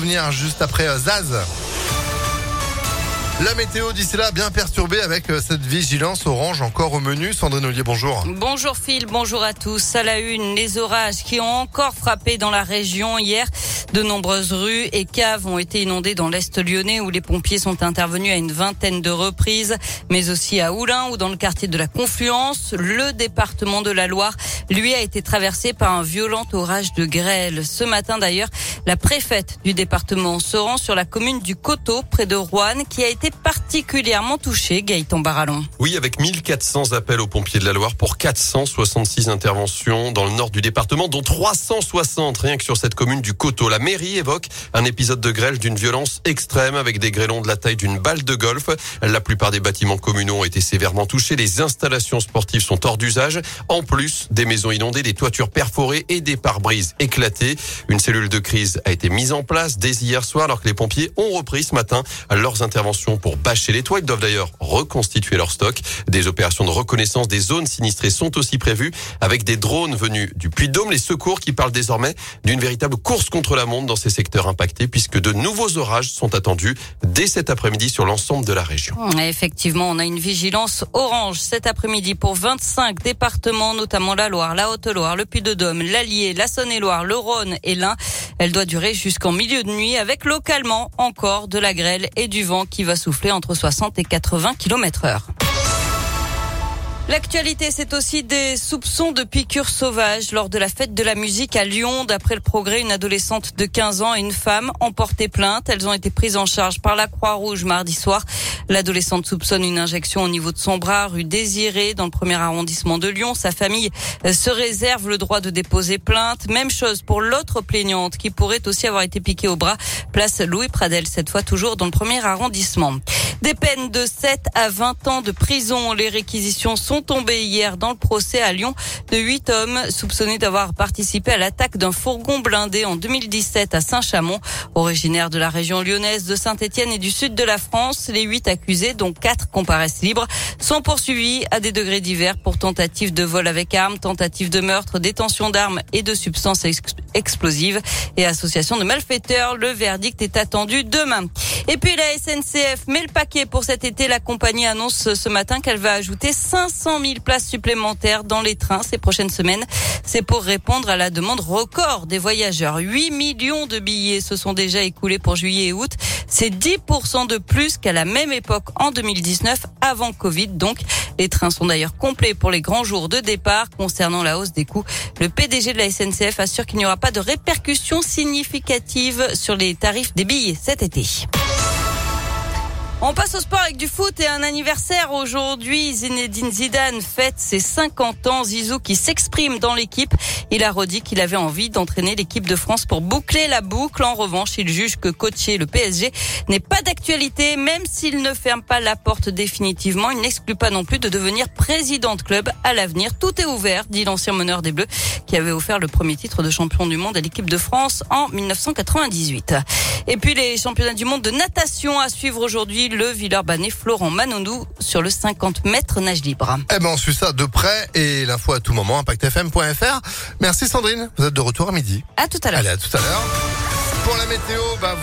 Venir juste après euh, Zaz. La météo d'ici là bien perturbée avec euh, cette vigilance orange encore au menu. Sandrine Ollier, bonjour. Bonjour Phil, bonjour à tous. À la une, les orages qui ont encore frappé dans la région hier. De nombreuses rues et caves ont été inondées dans l'Est lyonnais où les pompiers sont intervenus à une vingtaine de reprises, mais aussi à Oulin ou dans le quartier de la Confluence. Le département de la Loire, lui, a été traversé par un violent orage de grêle. Ce matin d'ailleurs, la préfète du département se rend sur la commune du Coteau, près de Rouen, qui a été particulièrement touchée, Gaëtan Barallon. Oui, avec 1400 appels aux pompiers de la Loire pour 466 interventions dans le nord du département, dont 360 rien que sur cette commune du Coteau. La mairie évoque un épisode de grêle d'une violence extrême avec des grêlons de la taille d'une balle de golf. La plupart des bâtiments communaux ont été sévèrement touchés. Les installations sportives sont hors d'usage. En plus, des maisons inondées, des toitures perforées et des pare-brises éclatés. Une cellule de crise a été mise en place dès hier soir alors que les pompiers ont repris ce matin leurs interventions pour bâcher les toits. Ils doivent d'ailleurs reconstituer leur stock. Des opérations de reconnaissance des zones sinistrées sont aussi prévues avec des drones venus du Puy-de-Dôme. Les secours qui parlent désormais d'une véritable course contre la montre dans ces secteurs impactés puisque de nouveaux orages sont attendus dès cet après-midi sur l'ensemble de la région. Effectivement, on a une vigilance orange cet après-midi pour 25 départements, notamment la Loire, la Haute-Loire, le Puy-de-Dôme, l'Allier, la Saône-et-Loire, le Rhône et l'Ain. Elle doit durer jusqu'en milieu de nuit avec localement encore de la grêle et du vent qui va souffler entre 60 et 80 km heure. L'actualité, c'est aussi des soupçons de piqûres sauvages lors de la fête de la musique à Lyon. D'après le progrès, une adolescente de 15 ans et une femme ont porté plainte. Elles ont été prises en charge par la Croix-Rouge mardi soir. L'adolescente soupçonne une injection au niveau de son bras, rue Désirée, dans le premier arrondissement de Lyon. Sa famille se réserve le droit de déposer plainte. Même chose pour l'autre plaignante qui pourrait aussi avoir été piquée au bras. Place Louis Pradel, cette fois toujours dans le premier arrondissement. Des peines de 7 à 20 ans de prison. Les réquisitions sont tombées hier dans le procès à Lyon de 8 hommes soupçonnés d'avoir participé à l'attaque d'un fourgon blindé en 2017 à Saint-Chamond. Originaires de la région lyonnaise de Saint-Etienne et du sud de la France, les 8 accusés, dont 4 comparaissent libres, sont poursuivis à des degrés divers pour tentative de vol avec arme, tentative de meurtre, détention d'armes et de substances explosives et association de malfaiteurs. Le verdict est attendu demain. Et puis la SNCF met le paquet pour cet été. La compagnie annonce ce matin qu'elle va ajouter 500 000 places supplémentaires dans les trains ces prochaines semaines. C'est pour répondre à la demande record des voyageurs. 8 millions de billets se sont déjà écoulés pour juillet et août. C'est 10% de plus qu'à la même époque en 2019 avant Covid. Donc, les trains sont d'ailleurs complets pour les grands jours de départ. Concernant la hausse des coûts, le PDG de la SNCF assure qu'il n'y aura pas de répercussions significatives sur les tarifs des billets cet été. On passe au sport avec du foot et un anniversaire aujourd'hui. Zinedine Zidane fête ses 50 ans. Zizou qui s'exprime dans l'équipe. Il a redit qu'il avait envie d'entraîner l'équipe de France pour boucler la boucle. En revanche, il juge que coacher le PSG n'est pas d'actualité, même s'il ne ferme pas la porte définitivement. Il n'exclut pas non plus de devenir président de club à l'avenir. Tout est ouvert, dit l'ancien meneur des Bleus, qui avait offert le premier titre de champion du monde à l'équipe de France en 1998. Et puis les championnats du monde de natation à suivre aujourd'hui. Le Villeurbanais Florent Manondou sur le 50 mètres nage libre. Eh ben, on suit ça de près et l'info à tout moment, impactfm.fr. Merci Sandrine. Vous êtes de retour à midi. À tout à l'heure. Allez, à tout à l'heure. Pour la météo, bah,